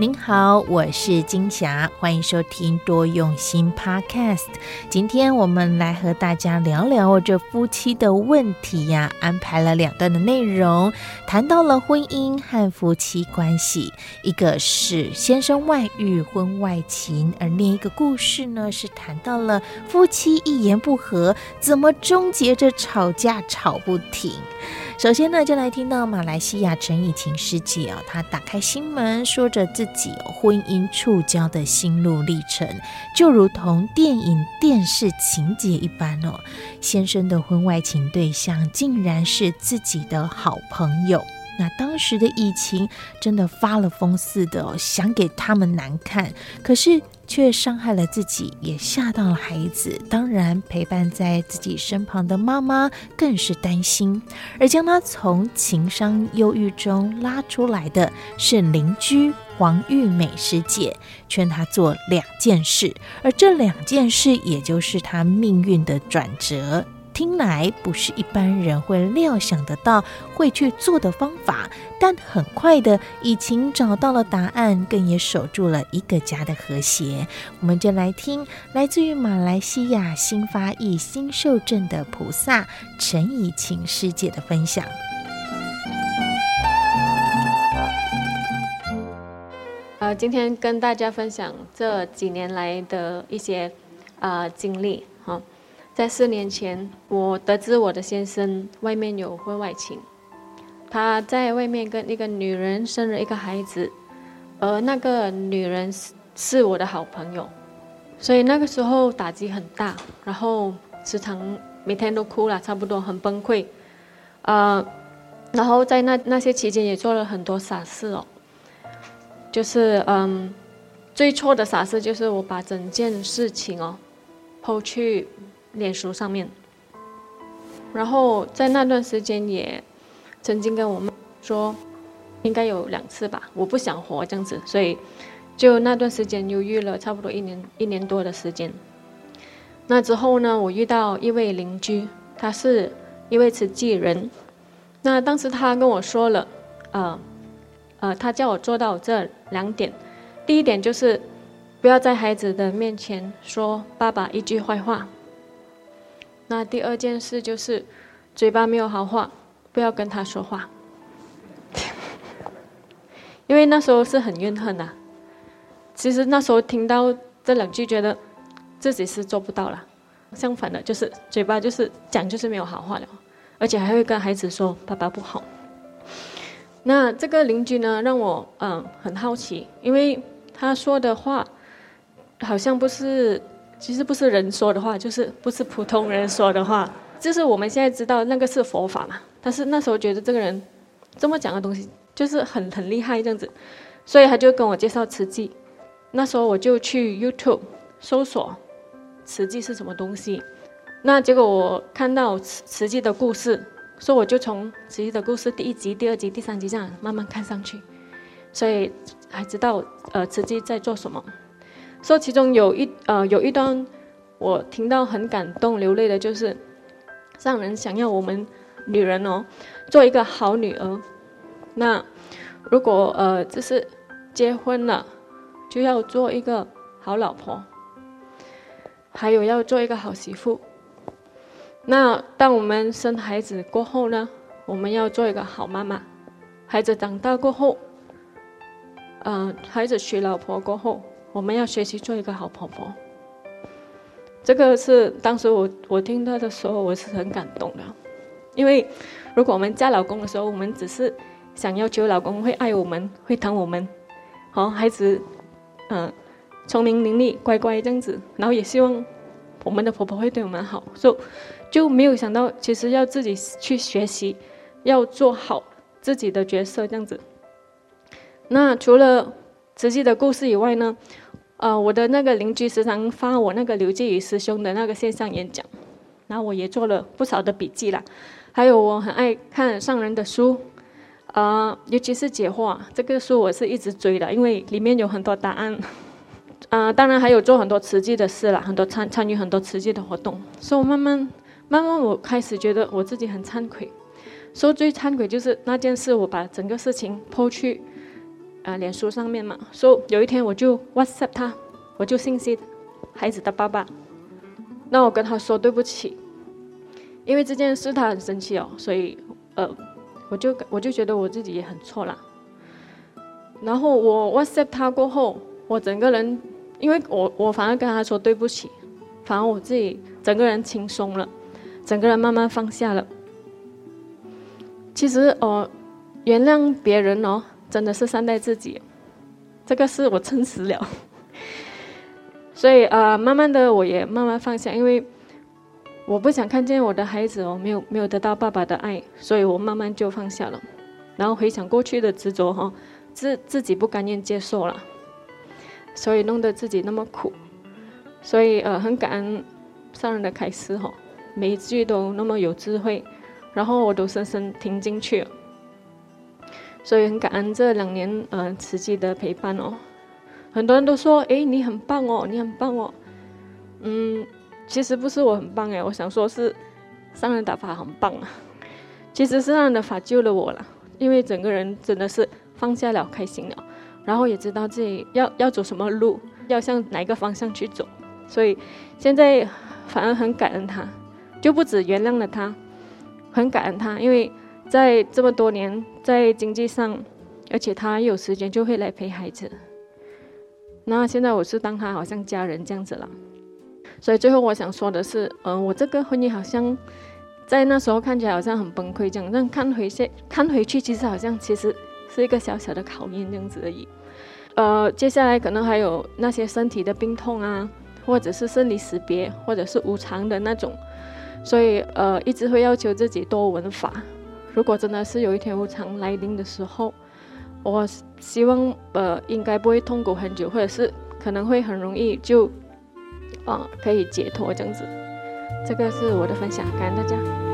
您好，我是金霞，欢迎收听多用心 Podcast。今天我们来和大家聊聊这夫妻的问题呀，安排了两段的内容，谈到了婚姻和夫妻关系，一个是先生外遇婚外情，而另一个故事呢是谈到了夫妻一言不合，怎么终结着吵架吵不停。首先呢，就来听到马来西亚陈以晴师姐哦，她打开心门，说着自己婚姻触礁的心路历程，就如同电影、电视情节一般哦。先生的婚外情对象竟然是自己的好朋友。那当时的疫情真的发了疯似的哦，想给他们难看，可是却伤害了自己，也吓到了孩子。当然，陪伴在自己身旁的妈妈更是担心。而将她从情伤忧郁中拉出来的是邻居黄玉美师姐，劝她做两件事，而这两件事也就是她命运的转折。听来不是一般人会料想得到会去做的方法，但很快的，以晴找到了答案，更也守住了一个家的和谐。我们就来听来自于马来西亚新发意新受证的菩萨陈以晴师姐的分享。呃，今天跟大家分享这几年来的一些啊、呃、经历哈。在四年前，我得知我的先生外面有婚外情，他在外面跟一个女人生了一个孩子，而那个女人是是我的好朋友，所以那个时候打击很大，然后时常每天都哭了，差不多很崩溃，呃，然后在那那些期间也做了很多傻事哦，就是嗯，最错的傻事就是我把整件事情哦抛去。脸书上面，然后在那段时间也曾经跟我妈说，应该有两次吧，我不想活这样子，所以就那段时间犹豫了差不多一年一年多的时间。那之后呢，我遇到一位邻居，他是一位慈济人，那当时他跟我说了，呃，呃，他叫我做到这两点，第一点就是不要在孩子的面前说爸爸一句坏话。那第二件事就是，嘴巴没有好话，不要跟他说话。因为那时候是很怨恨呐。其实那时候听到这两句，觉得自己是做不到了。相反的，就是嘴巴就是讲就是没有好话了，而且还会跟孩子说爸爸不好。那这个邻居呢，让我嗯很好奇，因为他说的话好像不是。其实不是人说的话，就是不是普通人说的话，就是我们现在知道那个是佛法嘛。但是那时候觉得这个人这么讲的东西就是很很厉害这样子，所以他就跟我介绍慈济。那时候我就去 YouTube 搜索慈济是什么东西，那结果我看到慈慈济的故事，所以我就从慈济的故事第一集、第二集、第三集这样慢慢看上去，所以还知道呃慈济在做什么。说、其中有一呃有一段我听到很感动流泪的，就是上人想要我们女人哦做一个好女儿。那如果呃就是结婚了，就要做一个好老婆，还有要做一个好媳妇。那当我们生孩子过后呢，我们要做一个好妈妈。孩子长大过后，嗯、呃，孩子娶老婆过后。我们要学习做一个好婆婆，这个是当时我我听到的时候，我是很感动的，因为如果我们嫁老公的时候，我们只是想要求老公会爱我们，会疼我们，好孩子，嗯，聪明伶俐，乖乖这样子，然后也希望我们的婆婆会对我们好，就就没有想到其实要自己去学习，要做好自己的角色这样子。那除了。慈济的故事以外呢，呃，我的那个邻居时常发我那个刘介宇师兄的那个线上演讲，然后我也做了不少的笔记啦。还有我很爱看上人的书，啊、呃，尤其是解惑这个书我是一直追的，因为里面有很多答案。啊、呃，当然还有做很多慈济的事啦，很多参参与很多慈济的活动。所以我慢慢慢慢我开始觉得我自己很惭愧，说最惭愧就是那件事，我把整个事情抛去。呃脸书上面嘛，所以有一天我就 WhatsApp 他，我就信息孩子的爸爸，那我跟他说对不起，因为这件事他很生气哦，所以呃我就我就觉得我自己也很错了。然后我 WhatsApp 他过后，我整个人，因为我我反而跟他说对不起，反而我自己整个人轻松了，整个人慢慢放下了。其实哦，原谅别人哦，真的是善待自己，这个是我诚实了。所以呃，慢慢的我也慢慢放下，因为我不想看见我的孩子哦，没有没有得到爸爸的爱，所以我慢慢就放下了。然后回想过去的执着哈、哦。自自己不甘愿接受了，所以弄得自己那么苦，所以呃很感恩上人的开示哈，每一句都那么有智慧，然后我都深深听进去了，所以很感恩这两年呃慈济的陪伴哦，很多人都说诶你很棒哦，你很棒哦，嗯，其实不是我很棒哎，我想说是上人打法很棒啊，其实是上人的法救了我了，因为整个人真的是。放下了，开心了，然后也知道自己要要走什么路，要向哪一个方向去走，所以现在反而很感恩他，就不止原谅了他，很感恩他，因为在这么多年在经济上，而且他有时间就会来陪孩子，那现在我是当他好像家人这样子了，所以最后我想说的是，嗯、我这个婚姻好像在那时候看起来好像很崩溃这样，但看回去看回去，其实好像其实。是一个小小的考验，这样子而已。呃，接下来可能还有那些身体的病痛啊，或者是生离死别，或者是无常的那种，所以呃，一直会要求自己多闻法。如果真的是有一天无常来临的时候，我希望呃，应该不会痛苦很久，或者是可能会很容易就啊、可以解脱这样子。这个是我的分享，感恩大家。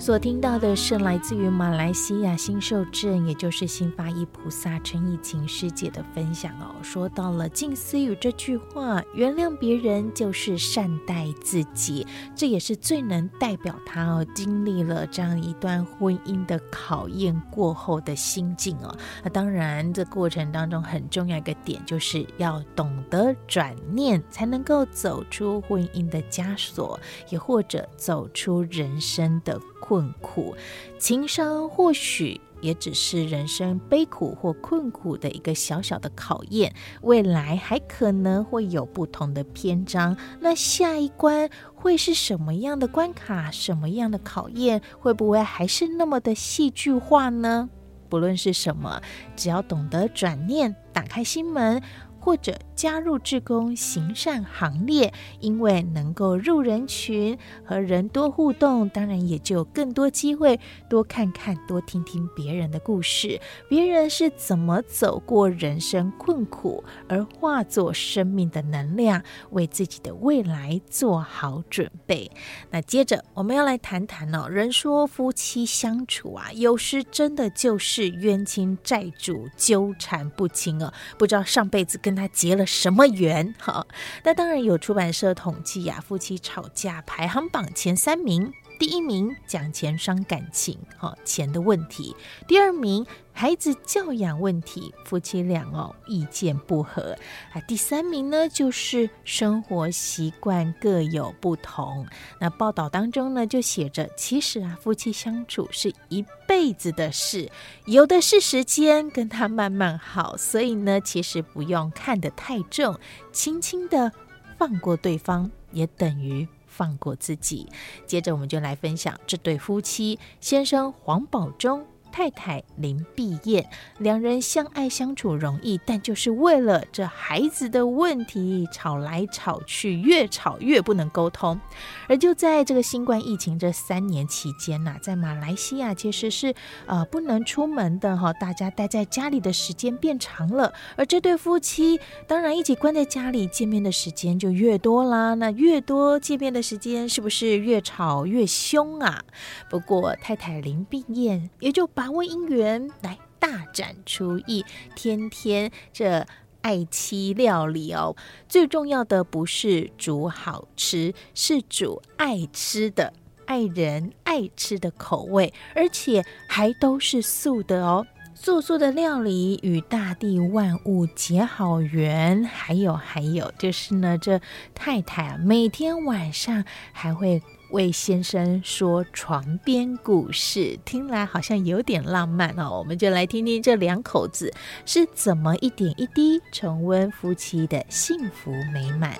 所听到的是来自于马来西亚新受镇，也就是新发意菩萨陈以晴师姐的分享哦。说到了静思语这句话，原谅别人就是善待自己，这也是最能代表她哦，经历了这样一段婚姻的考验过后的心境哦。那当然，这过程当中很重要一个点，就是要懂得转念，才能够走出婚姻的枷锁，也或者走出人生的。困苦，情伤或许也只是人生悲苦或困苦的一个小小的考验，未来还可能会有不同的篇章。那下一关会是什么样的关卡？什么样的考验？会不会还是那么的戏剧化呢？不论是什么，只要懂得转念，打开心门。或者加入志工行善行列，因为能够入人群，和人多互动，当然也就更多机会多看看、多听听别人的故事，别人是怎么走过人生困苦，而化作生命的能量，为自己的未来做好准备。那接着我们要来谈谈哦，人说夫妻相处啊，有时真的就是冤亲债主纠缠不清哦，不知道上辈子跟跟他结了什么缘？哈，那当然有出版社统计呀，夫妻吵架排行榜前三名，第一名讲钱伤感情，哈，钱的问题；第二名孩子教养问题，夫妻俩哦意见不合啊；第三名呢就是生活习惯各有不同。那报道当中呢就写着，其实啊夫妻相处是一辈子的事，有的是时间跟他慢慢好，所以呢，其实不用看得太重，轻轻的放过对方，也等于放过自己。接着，我们就来分享这对夫妻，先生黄宝忠。太太林碧燕，两人相爱相处容易，但就是为了这孩子的问题吵来吵去，越吵越不能沟通。而就在这个新冠疫情这三年期间呐，在马来西亚其实是呃不能出门的哈，大家待在家里的时间变长了，而这对夫妻当然一起关在家里，见面的时间就越多啦。那越多见面的时间，是不是越吵越凶啊？不过太太林碧燕也就。把握姻缘来大展厨艺，天天这爱妻料理哦。最重要的不是煮好吃，是煮爱吃的。爱人爱吃的口味，而且还都是素的哦。素素的料理与大地万物结好缘，还有还有就是呢，这太太啊，每天晚上还会为先生说床边故事，听来好像有点浪漫哦。我们就来听听这两口子是怎么一点一滴重温夫妻的幸福美满。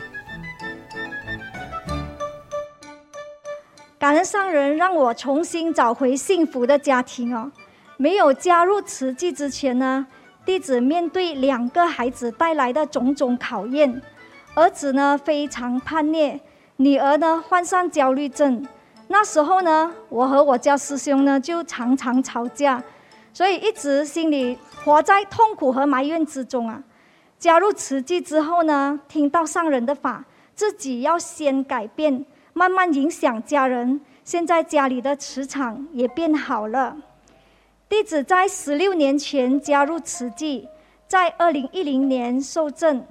感恩上人让我重新找回幸福的家庭哦。没有加入慈济之前呢，弟子面对两个孩子带来的种种考验，儿子呢非常叛逆，女儿呢患上焦虑症。那时候呢，我和我家师兄呢就常常吵架，所以一直心里活在痛苦和埋怨之中啊。加入慈济之后呢，听到上人的法，自己要先改变，慢慢影响家人。现在家里的磁场也变好了。弟子在十六年前加入慈济，在二零一零年受证。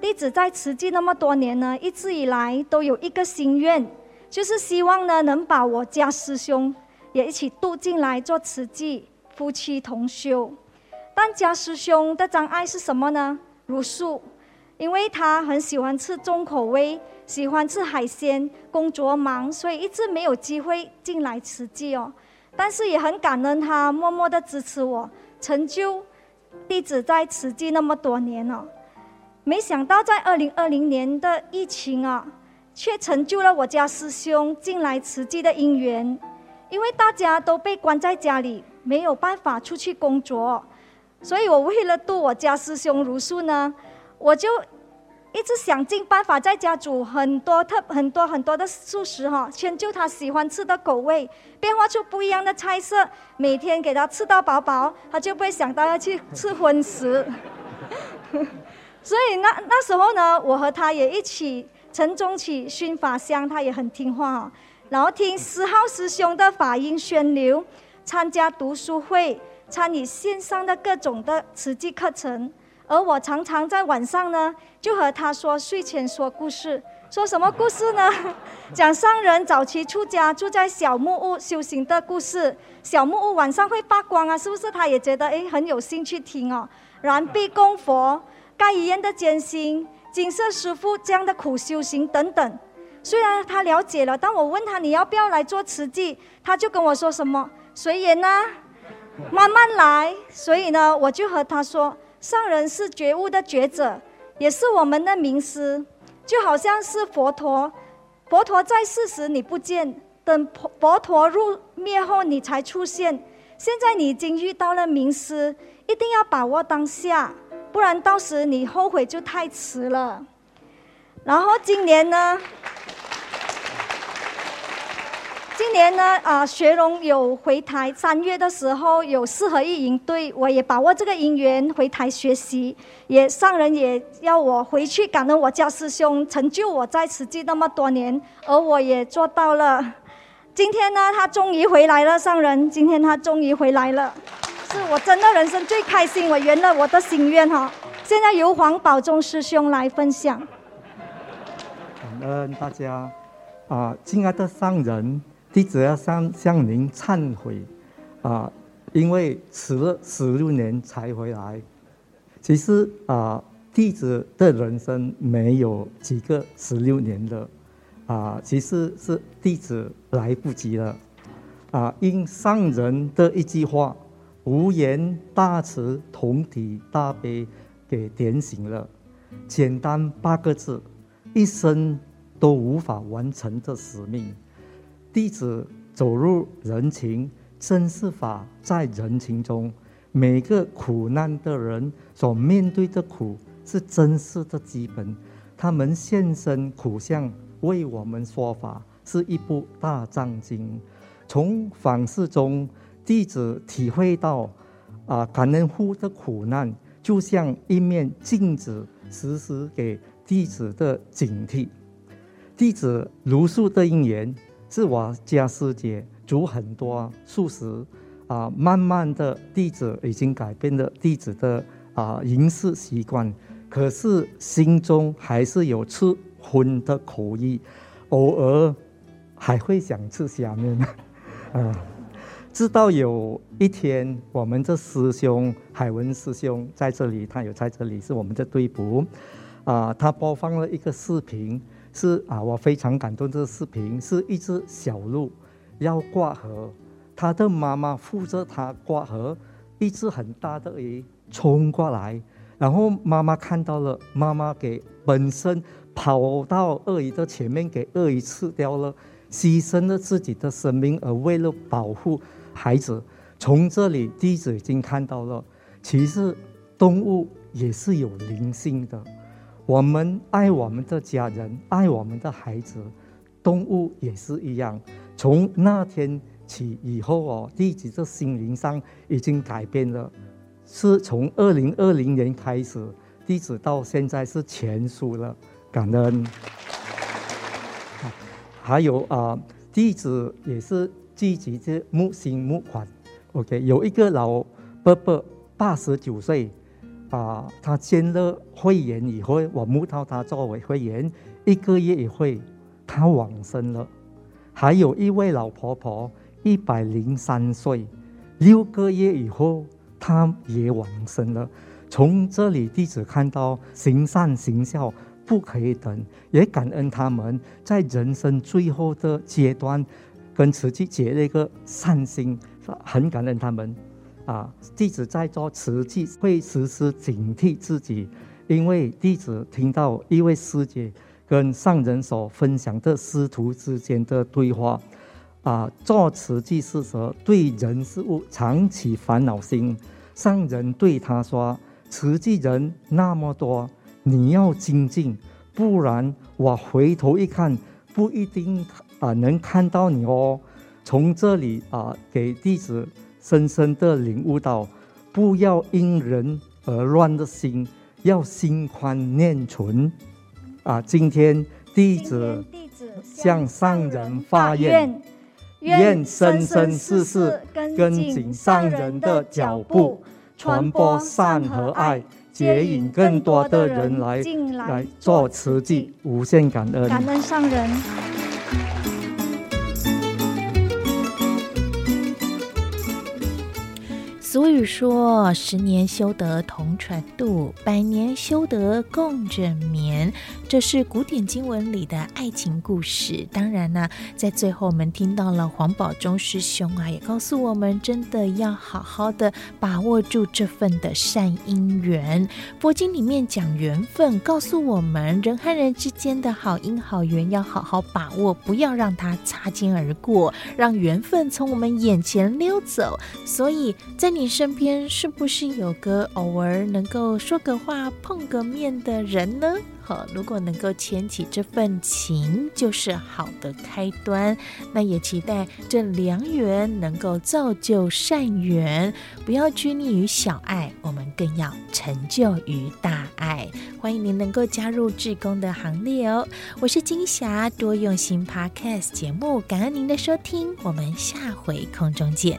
弟子在慈济那么多年呢，一直以来都有一个心愿，就是希望呢能把我家师兄也一起度进来做慈济夫妻同修。但家师兄的障碍是什么呢？茹素，因为他很喜欢吃重口味，喜欢吃海鲜，工作忙，所以一直没有机会进来慈济哦。但是也很感恩他默默的支持我，成就弟子在慈济那么多年了。没想到在二零二零年的疫情啊，却成就了我家师兄进来慈济的因缘。因为大家都被关在家里，没有办法出去工作，所以我为了度我家师兄茹素呢，我就。一直想尽办法在家煮很多特很多很多的素食哈，迁就他喜欢吃的口味，变化出不一样的菜色，每天给他吃到饱饱，他就不会想到要去吃荤食。所以那那时候呢，我和他也一起晨钟起熏法香，他也很听话哦。然后听十号师兄的法音宣流，参加读书会，参与线上的各种的慈济课程。而我常常在晚上呢，就和他说睡前说故事，说什么故事呢？讲上人早期出家住在小木屋修行的故事。小木屋晚上会发光啊，是不是？他也觉得诶很有兴趣听哦。燃臂供佛、盖医院的艰辛、金色师父这样的苦修行等等。虽然他了解了，但我问他你要不要来做慈济，他就跟我说什么随缘呐，慢慢来。所以呢，我就和他说。上人是觉悟的觉者，也是我们的名师，就好像是佛陀。佛陀在世时你不见，等佛陀入灭后你才出现。现在你已经遇到了名师，一定要把握当下，不然到时你后悔就太迟了。然后今年呢？今年呢，啊，学荣有回台，三月的时候有四合一营队，我也把握这个因缘回台学习，也上人也要我回去感恩我家师兄成就我在慈济那么多年，而我也做到了。今天呢，他终于回来了，上人，今天他终于回来了，是我真的人生最开心，我圆了我的心愿哈。现在由黄宝忠师兄来分享。感恩大家，啊，亲爱的上人。弟子要向向您忏悔，啊，因为迟了十六年才回来。其实啊，弟子的人生没有几个十六年的，啊，其实是弟子来不及了，啊，因上人的一句话“无言大慈，同体大悲”给点醒了，简单八个字，一生都无法完成这使命。弟子走入人情，真是法在人情中。每个苦难的人所面对的苦，是真实的基本。他们现身苦相为我们说法，是一部大藏经。从访视中，弟子体会到，啊，感恩户的苦难就像一面镜子，时时给弟子的警惕。弟子茹素的因缘。是我家师姐煮很多素食，啊，慢慢的弟子已经改变了弟子的啊饮食习惯，可是心中还是有吃荤的口意，偶尔还会想吃虾面，啊，直到有一天，我们的师兄海文师兄在这里，他有在这里是我们的队部，啊，他播放了一个视频，是啊，我非常感动。这个视频是一只小鹿要过河，他的妈妈扶着他过河，一只很大的鱼冲过来，然后妈妈看到了，妈妈给本身跑到鳄鱼的前面，给鳄鱼吃掉了。牺牲了自己的生命，而为了保护孩子，从这里弟子已经看到了，其实动物也是有灵性的。我们爱我们的家人，爱我们的孩子，动物也是一样。从那天起以后哦，弟子的心灵上已经改变了，是从二零二零年开始，弟子到现在是全素了，感恩。还有啊，弟子也是积极的募心募款。OK，有一个老伯伯八十九岁，啊，他建了会员以后，我募到他作为会员，一个月以后他往生了。还有一位老婆婆一百零三岁，六个月以后他也往生了。从这里弟子看到行善行孝。不可以等，也感恩他们在人生最后的阶段，跟慈济结了一个善心，很感恩他们。啊，弟子在做慈济会时时警惕自己，因为弟子听到一位师姐跟上人所分享的师徒之间的对话。啊，做慈济事时对人事物常起烦恼心。上人对他说：“慈济人那么多。”你要精进，不然我回头一看，不一定啊能看到你哦。从这里啊，给弟子深深的领悟到，不要因人而乱的心，要心宽念纯。啊，今天弟子向上人发愿，愿生生世世跟紧上人的脚步，传播善和爱。接引更多的人来来做慈济，无限感恩，感恩上人。俗语说：“十年修得同船渡，百年修得共枕眠。”这是古典经文里的爱情故事。当然呢，在最后我们听到了黄宝忠师兄啊，也告诉我们，真的要好好的把握住这份的善因缘。佛经里面讲缘分，告诉我们人和人之间的好因好缘要好好把握，不要让它擦肩而过，让缘分从我们眼前溜走。所以在你。你身边是不是有个偶尔能够说个话、碰个面的人呢？好，如果能够牵起这份情，就是好的开端。那也期待这良缘能够造就善缘，不要拘泥于小爱，我们更要成就于大爱。欢迎您能够加入志工的行列哦！我是金霞，多用心 Podcast 节目，感恩您的收听，我们下回空中见。